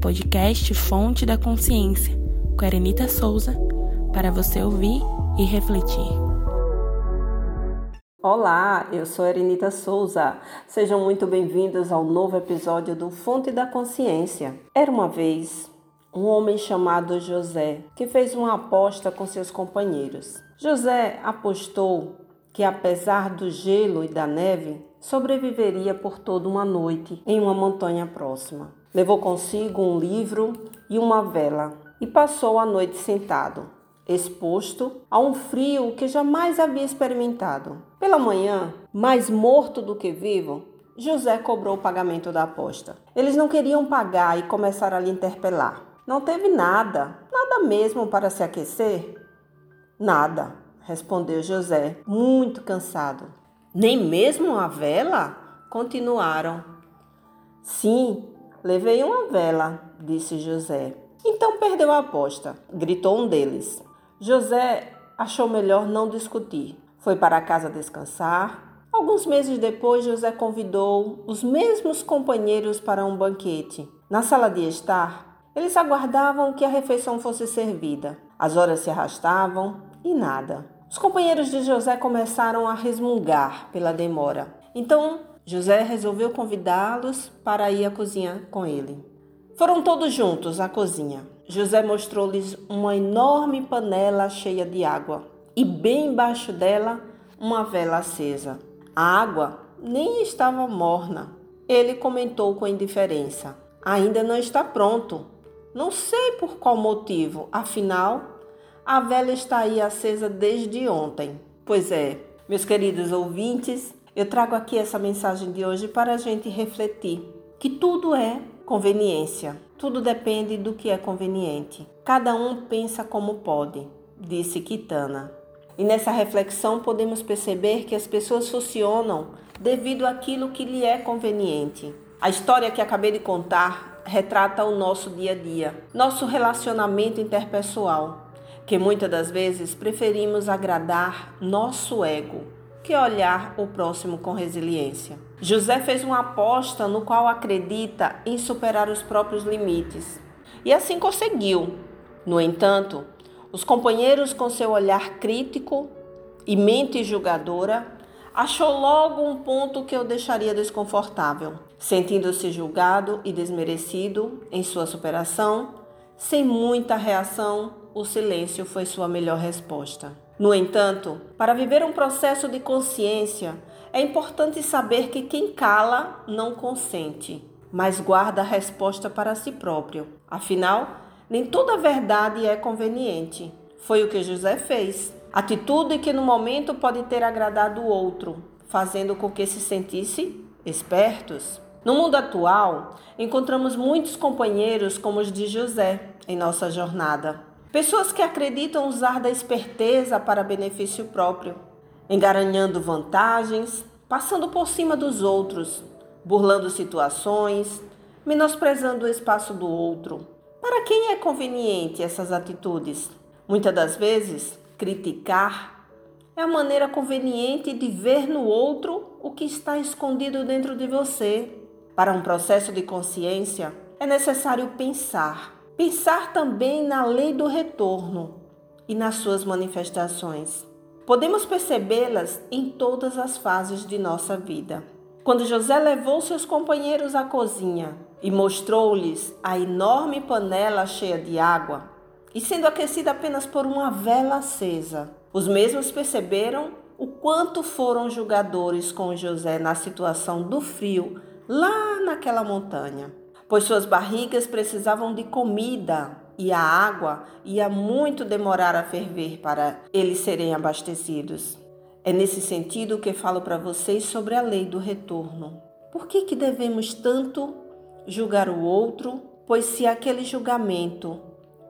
podcast Fonte da Consciência, com Erenita Souza, para você ouvir e refletir. Olá, eu sou Erenita Souza. Sejam muito bem-vindos ao novo episódio do Fonte da Consciência. Era uma vez um homem chamado José que fez uma aposta com seus companheiros. José apostou que, apesar do gelo e da neve, sobreviveria por toda uma noite em uma montanha próxima. Levou consigo um livro e uma vela e passou a noite sentado, exposto a um frio que jamais havia experimentado. Pela manhã, mais morto do que vivo, José cobrou o pagamento da aposta. Eles não queriam pagar e começaram a lhe interpelar. Não teve nada, nada mesmo para se aquecer? Nada, respondeu José, muito cansado. Nem mesmo a vela? Continuaram. Sim, levei uma vela, disse José. Então perdeu a aposta, gritou um deles. José achou melhor não discutir. Foi para casa descansar. Alguns meses depois, José convidou os mesmos companheiros para um banquete. Na sala de estar, eles aguardavam que a refeição fosse servida. As horas se arrastavam e nada. Os companheiros de José começaram a resmungar pela demora. Então José resolveu convidá-los para ir à cozinha com ele. Foram todos juntos à cozinha. José mostrou-lhes uma enorme panela cheia de água e, bem embaixo dela, uma vela acesa. A água nem estava morna. Ele comentou com indiferença: Ainda não está pronto. Não sei por qual motivo, afinal, a vela está aí acesa desde ontem. Pois é, meus queridos ouvintes, eu trago aqui essa mensagem de hoje para a gente refletir que tudo é conveniência, tudo depende do que é conveniente. Cada um pensa como pode, disse Kitana. E nessa reflexão podemos perceber que as pessoas funcionam devido àquilo que lhe é conveniente. A história que acabei de contar retrata o nosso dia a dia, nosso relacionamento interpessoal que muitas das vezes preferimos agradar nosso ego que olhar o próximo com resiliência. José fez uma aposta no qual acredita em superar os próprios limites e assim conseguiu. No entanto, os companheiros, com seu olhar crítico e mente julgadora, achou logo um ponto que o deixaria desconfortável. Sentindo-se julgado e desmerecido em sua superação, sem muita reação, o silêncio foi sua melhor resposta. No entanto, para viver um processo de consciência, é importante saber que quem cala não consente, mas guarda a resposta para si próprio. Afinal, nem toda verdade é conveniente. Foi o que José fez. Atitude que no momento pode ter agradado o outro, fazendo com que se sentisse espertos. No mundo atual, encontramos muitos companheiros como os de José em nossa jornada. Pessoas que acreditam usar da esperteza para benefício próprio, engaranhando vantagens, passando por cima dos outros, burlando situações, menosprezando o espaço do outro. Para quem é conveniente essas atitudes? Muitas das vezes, criticar é a maneira conveniente de ver no outro o que está escondido dentro de você. Para um processo de consciência, é necessário pensar Pensar também na lei do retorno e nas suas manifestações. Podemos percebê-las em todas as fases de nossa vida. Quando José levou seus companheiros à cozinha e mostrou-lhes a enorme panela cheia de água e sendo aquecida apenas por uma vela acesa, os mesmos perceberam o quanto foram julgadores com José na situação do frio lá naquela montanha pois suas barrigas precisavam de comida e a água ia muito demorar a ferver para eles serem abastecidos. É nesse sentido que falo para vocês sobre a lei do retorno. Por que, que devemos tanto julgar o outro? Pois se aquele julgamento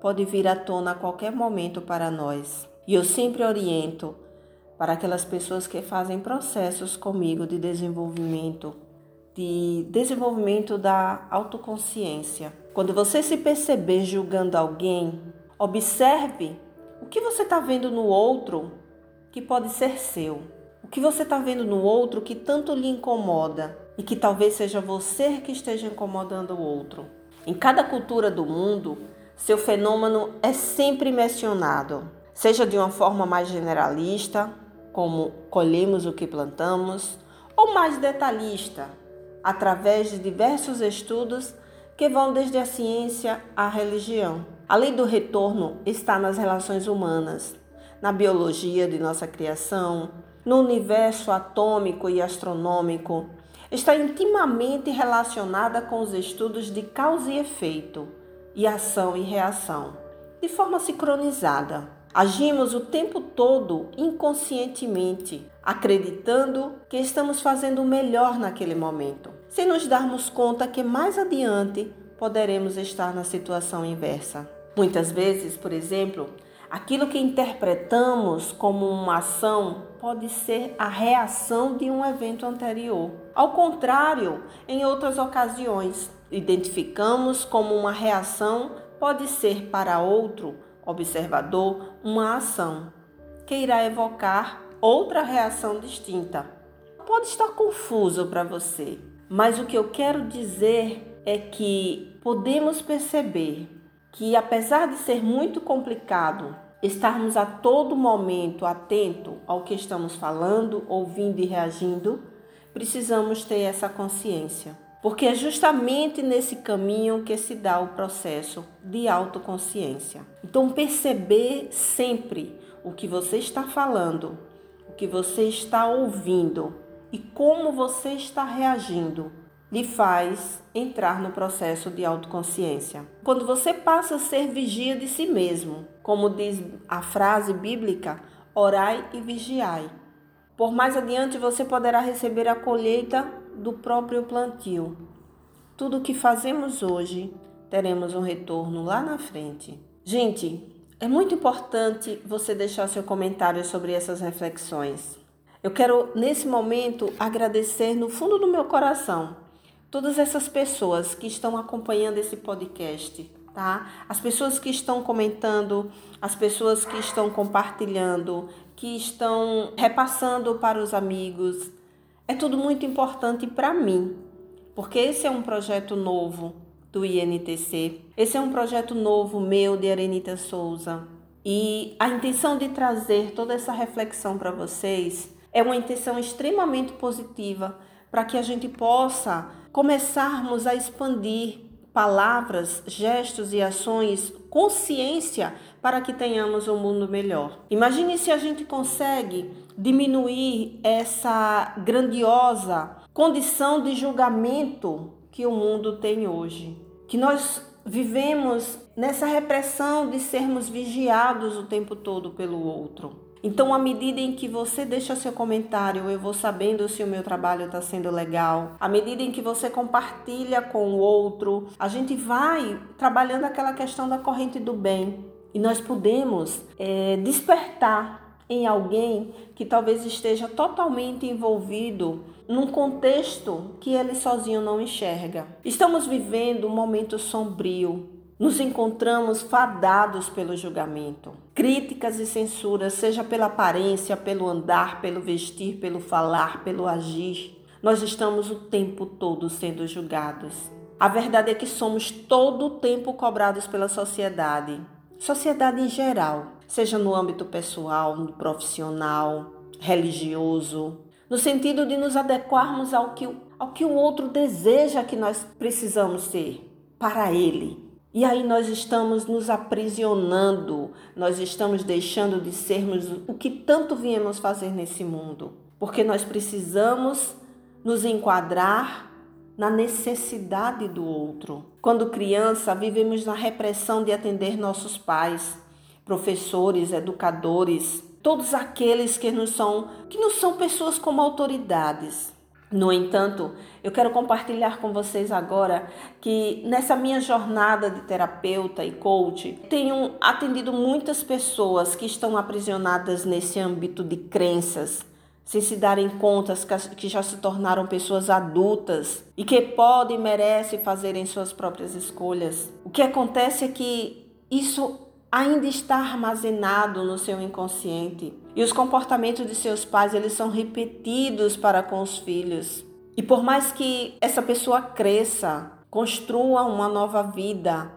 pode vir à tona a qualquer momento para nós. E eu sempre oriento para aquelas pessoas que fazem processos comigo de desenvolvimento de desenvolvimento da autoconsciência. Quando você se perceber julgando alguém, observe o que você está vendo no outro que pode ser seu. O que você está vendo no outro que tanto lhe incomoda e que talvez seja você que esteja incomodando o outro. Em cada cultura do mundo, seu fenômeno é sempre mencionado, seja de uma forma mais generalista, como colhemos o que plantamos, ou mais detalhista, através de diversos estudos que vão desde a ciência à religião. A lei do retorno está nas relações humanas, na biologia de nossa criação, no universo atômico e astronômico, está intimamente relacionada com os estudos de causa e efeito, e ação e reação, de forma sincronizada. Agimos o tempo todo inconscientemente, acreditando que estamos fazendo o melhor naquele momento, sem nos darmos conta que mais adiante poderemos estar na situação inversa. Muitas vezes, por exemplo, Aquilo que interpretamos como uma ação pode ser a reação de um evento anterior. Ao contrário, em outras ocasiões, identificamos como uma reação pode ser para outro observador uma ação que irá evocar outra reação distinta. Pode estar confuso para você, mas o que eu quero dizer é que podemos perceber que, apesar de ser muito complicado, estarmos a todo momento atento ao que estamos falando, ouvindo e reagindo, precisamos ter essa consciência. Porque é justamente nesse caminho que se dá o processo de autoconsciência. Então, perceber sempre o que você está falando, que você está ouvindo e como você está reagindo lhe faz entrar no processo de autoconsciência. Quando você passa a ser vigia de si mesmo, como diz a frase bíblica, orai e vigiai. Por mais adiante você poderá receber a colheita do próprio plantio. Tudo o que fazemos hoje teremos um retorno lá na frente. Gente, é muito importante você deixar seu comentário sobre essas reflexões. Eu quero, nesse momento, agradecer no fundo do meu coração todas essas pessoas que estão acompanhando esse podcast, tá? As pessoas que estão comentando, as pessoas que estão compartilhando, que estão repassando para os amigos. É tudo muito importante para mim, porque esse é um projeto novo do INTC. Esse é um projeto novo meu de Arenita Souza. E a intenção de trazer toda essa reflexão para vocês é uma intenção extremamente positiva para que a gente possa começarmos a expandir palavras, gestos e ações, consciência para que tenhamos um mundo melhor. Imagine se a gente consegue diminuir essa grandiosa condição de julgamento que o mundo tem hoje. Que nós vivemos nessa repressão de sermos vigiados o tempo todo pelo outro. Então, à medida em que você deixa seu comentário, eu vou sabendo se o meu trabalho está sendo legal. À medida em que você compartilha com o outro, a gente vai trabalhando aquela questão da corrente do bem. E nós podemos é, despertar em alguém que talvez esteja totalmente envolvido num contexto que ele sozinho não enxerga. Estamos vivendo um momento sombrio, nos encontramos fadados pelo julgamento. Críticas e censuras, seja pela aparência, pelo andar, pelo vestir, pelo falar, pelo agir, nós estamos o tempo todo sendo julgados. A verdade é que somos todo o tempo cobrados pela sociedade, sociedade em geral, seja no âmbito pessoal, no profissional, religioso, no sentido de nos adequarmos ao que, ao que o outro deseja que nós precisamos ser para ele. E aí nós estamos nos aprisionando, nós estamos deixando de sermos o que tanto viemos fazer nesse mundo, porque nós precisamos nos enquadrar na necessidade do outro. Quando criança, vivemos na repressão de atender nossos pais, professores, educadores, todos aqueles que nos são que não são pessoas como autoridades. No entanto, eu quero compartilhar com vocês agora que nessa minha jornada de terapeuta e coach, tenho atendido muitas pessoas que estão aprisionadas nesse âmbito de crenças, sem se darem conta que já se tornaram pessoas adultas e que podem e merecem fazerem suas próprias escolhas. O que acontece é que isso ainda está armazenado no seu inconsciente. E os comportamentos de seus pais, eles são repetidos para com os filhos. E por mais que essa pessoa cresça, construa uma nova vida.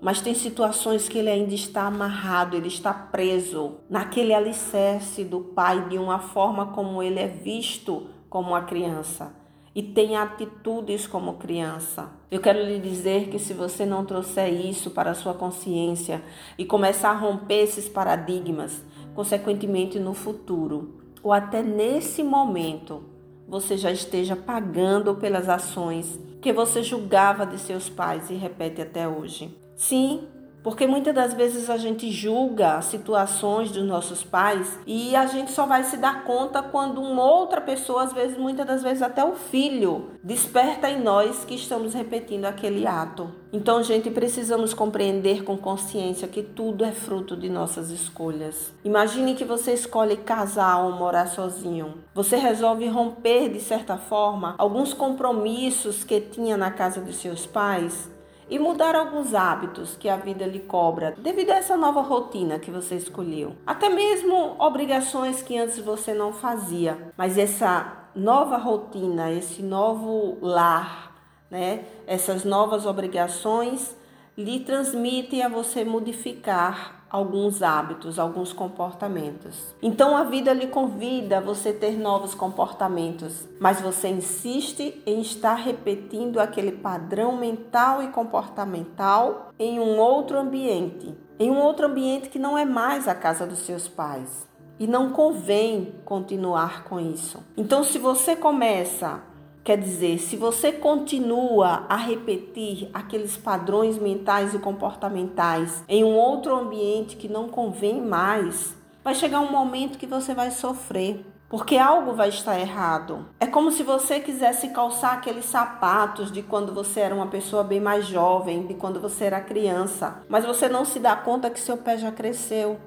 Mas tem situações que ele ainda está amarrado, ele está preso naquele alicerce do pai de uma forma como ele é visto como uma criança e tem atitudes como criança. Eu quero lhe dizer que se você não trouxer isso para a sua consciência e começar a romper esses paradigmas, consequentemente no futuro, ou até nesse momento, você já esteja pagando pelas ações que você julgava de seus pais e repete até hoje. Sim, porque muitas das vezes a gente julga situações dos nossos pais e a gente só vai se dar conta quando uma outra pessoa, às vezes, muitas das vezes até o filho, desperta em nós que estamos repetindo aquele ato. Então, gente, precisamos compreender com consciência que tudo é fruto de nossas escolhas. Imagine que você escolhe casar ou morar sozinho. Você resolve romper, de certa forma, alguns compromissos que tinha na casa de seus pais e mudar alguns hábitos que a vida lhe cobra devido a essa nova rotina que você escolheu. Até mesmo obrigações que antes você não fazia, mas essa nova rotina, esse novo lar, né? Essas novas obrigações lhe transmitem a você modificar alguns hábitos, alguns comportamentos. Então a vida lhe convida a você ter novos comportamentos, mas você insiste em estar repetindo aquele padrão mental e comportamental em um outro ambiente, em um outro ambiente que não é mais a casa dos seus pais. E não convém continuar com isso. Então, se você começa Quer dizer, se você continua a repetir aqueles padrões mentais e comportamentais em um outro ambiente que não convém mais, vai chegar um momento que você vai sofrer. Porque algo vai estar errado. É como se você quisesse calçar aqueles sapatos de quando você era uma pessoa bem mais jovem, de quando você era criança, mas você não se dá conta que seu pé já cresceu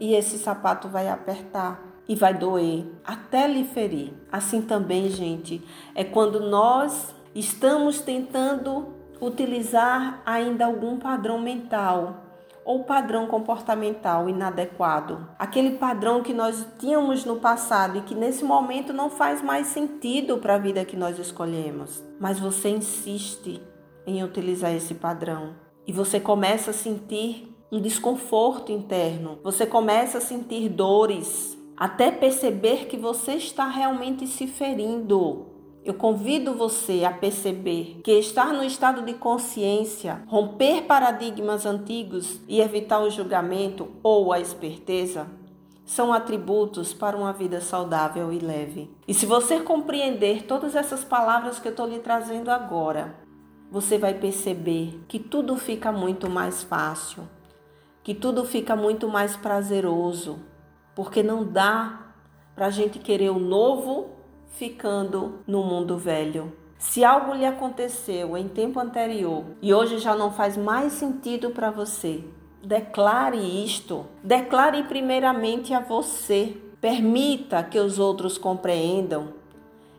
e esse sapato vai apertar e vai doer até lhe ferir. Assim também, gente, é quando nós estamos tentando utilizar ainda algum padrão mental ou padrão comportamental inadequado. Aquele padrão que nós tínhamos no passado e que nesse momento não faz mais sentido para a vida que nós escolhemos. Mas você insiste em utilizar esse padrão e você começa a sentir um desconforto interno, você começa a sentir dores, até perceber que você está realmente se ferindo. Eu convido você a perceber que estar no estado de consciência, romper paradigmas antigos e evitar o julgamento ou a esperteza são atributos para uma vida saudável e leve. E se você compreender todas essas palavras que eu estou lhe trazendo agora, você vai perceber que tudo fica muito mais fácil, que tudo fica muito mais prazeroso porque não dá para a gente querer o novo ficando no mundo velho. Se algo lhe aconteceu em tempo anterior e hoje já não faz mais sentido para você, declare isto. Declare primeiramente a você. Permita que os outros compreendam.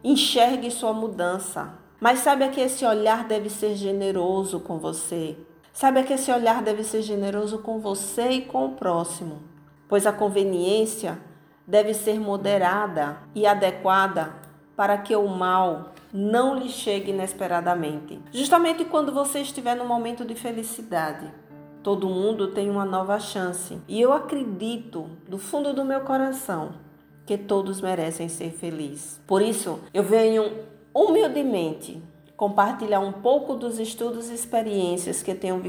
Enxergue sua mudança. Mas saiba que esse olhar deve ser generoso com você. Saiba que esse olhar deve ser generoso com você e com o próximo pois a conveniência deve ser moderada e adequada para que o mal não lhe chegue inesperadamente. Justamente quando você estiver no momento de felicidade. Todo mundo tem uma nova chance e eu acredito do fundo do meu coração que todos merecem ser felizes. Por isso, eu venho humildemente compartilhar um pouco dos estudos e experiências que tenho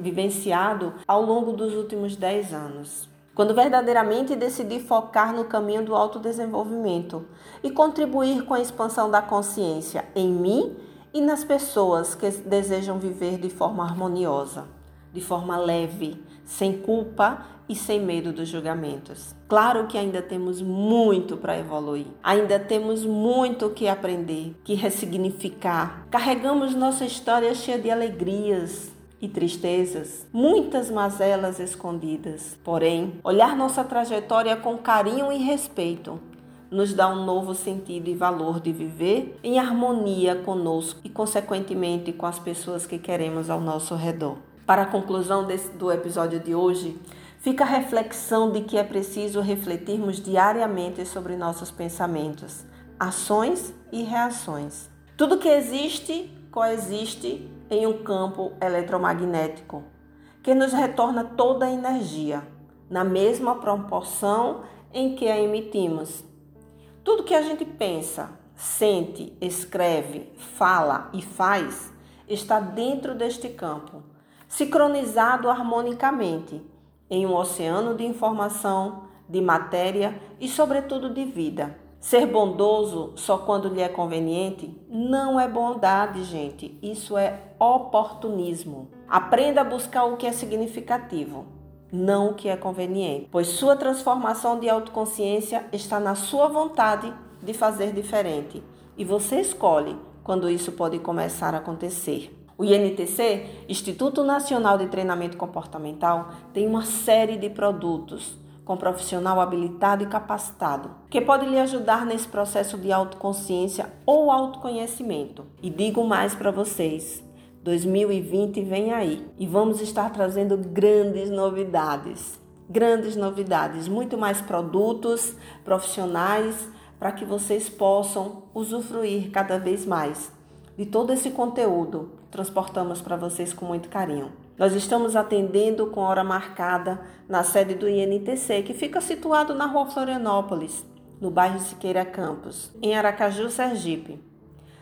vivenciado ao longo dos últimos 10 anos quando verdadeiramente decidi focar no caminho do autodesenvolvimento e contribuir com a expansão da consciência em mim e nas pessoas que desejam viver de forma harmoniosa, de forma leve, sem culpa e sem medo dos julgamentos. Claro que ainda temos muito para evoluir, ainda temos muito que aprender, que ressignificar. Carregamos nossa história cheia de alegrias, e tristezas, muitas mazelas escondidas. Porém, olhar nossa trajetória com carinho e respeito nos dá um novo sentido e valor de viver em harmonia conosco e, consequentemente, com as pessoas que queremos ao nosso redor. Para a conclusão desse, do episódio de hoje, fica a reflexão de que é preciso refletirmos diariamente sobre nossos pensamentos, ações e reações. Tudo que existe coexiste em um campo eletromagnético que nos retorna toda a energia, na mesma proporção em que a emitimos. Tudo que a gente pensa, sente, escreve, fala e faz está dentro deste campo, sincronizado harmonicamente em um oceano de informação, de matéria e, sobretudo, de vida. Ser bondoso só quando lhe é conveniente não é bondade, gente. Isso é oportunismo. Aprenda a buscar o que é significativo, não o que é conveniente, pois sua transformação de autoconsciência está na sua vontade de fazer diferente e você escolhe quando isso pode começar a acontecer. O INTC, Instituto Nacional de Treinamento Comportamental, tem uma série de produtos com profissional habilitado e capacitado, que pode lhe ajudar nesse processo de autoconsciência ou autoconhecimento. E digo mais para vocês: 2020 vem aí e vamos estar trazendo grandes novidades. Grandes novidades, muito mais produtos profissionais para que vocês possam usufruir cada vez mais de todo esse conteúdo. Transportamos para vocês com muito carinho. Nós estamos atendendo com hora marcada na sede do INTC, que fica situado na rua Florianópolis, no bairro Siqueira Campos, em Aracaju, Sergipe.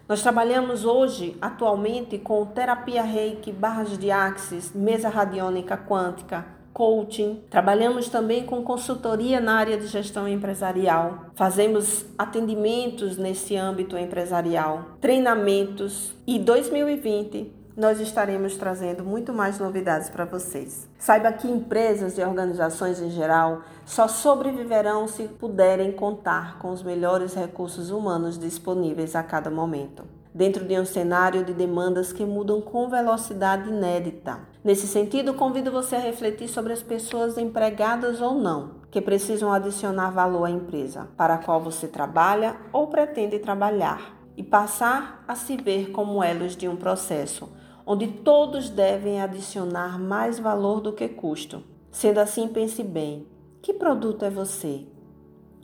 Nós trabalhamos hoje, atualmente, com terapia reiki, barras de axis, mesa radiônica quântica, coaching. Trabalhamos também com consultoria na área de gestão empresarial. Fazemos atendimentos nesse âmbito empresarial, treinamentos. E 2020 nós estaremos trazendo muito mais novidades para vocês. Saiba que empresas e organizações em geral só sobreviverão se puderem contar com os melhores recursos humanos disponíveis a cada momento. Dentro de um cenário de demandas que mudam com velocidade inédita. Nesse sentido, convido você a refletir sobre as pessoas empregadas ou não, que precisam adicionar valor à empresa para a qual você trabalha ou pretende trabalhar, e passar a se ver como elos de um processo onde todos devem adicionar mais valor do que custo. Sendo assim, pense bem: que produto é você?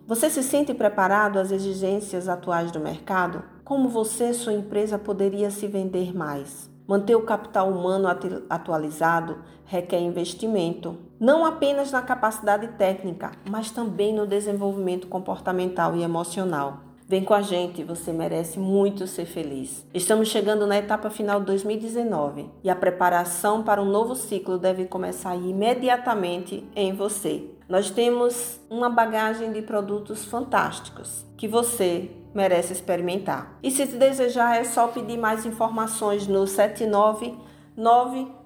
Você se sente preparado às exigências atuais do mercado? Como você, sua empresa, poderia se vender mais? Manter o capital humano atualizado requer investimento, não apenas na capacidade técnica, mas também no desenvolvimento comportamental e emocional. Vem com a gente, você merece muito ser feliz. Estamos chegando na etapa final de 2019 e a preparação para um novo ciclo deve começar imediatamente em você. Nós temos uma bagagem de produtos fantásticos que você merece experimentar. E se desejar, é só pedir mais informações no 799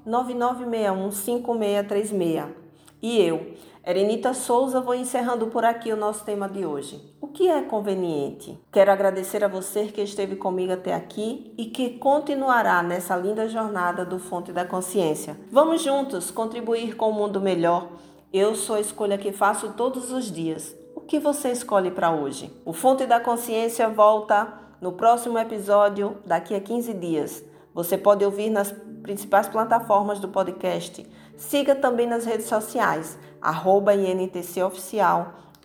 9961 5636. E eu, Erenita Souza, vou encerrando por aqui o nosso tema de hoje. O que é conveniente? Quero agradecer a você que esteve comigo até aqui e que continuará nessa linda jornada do Fonte da Consciência. Vamos juntos contribuir com o um mundo melhor. Eu sou a escolha que faço todos os dias. O que você escolhe para hoje? O Fonte da Consciência volta no próximo episódio daqui a 15 dias. Você pode ouvir nas principais plataformas do podcast. Siga também nas redes sociais, arroba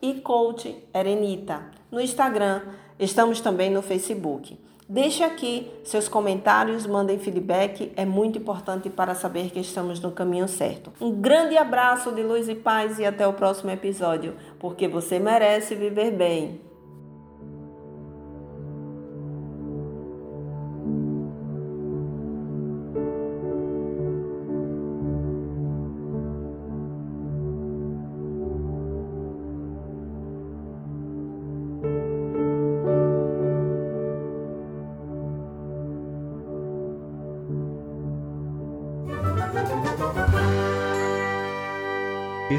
e Coach Erenita. No Instagram, estamos também no Facebook. Deixe aqui seus comentários, mandem feedback, é muito importante para saber que estamos no caminho certo. Um grande abraço de luz e paz e até o próximo episódio, porque você merece viver bem.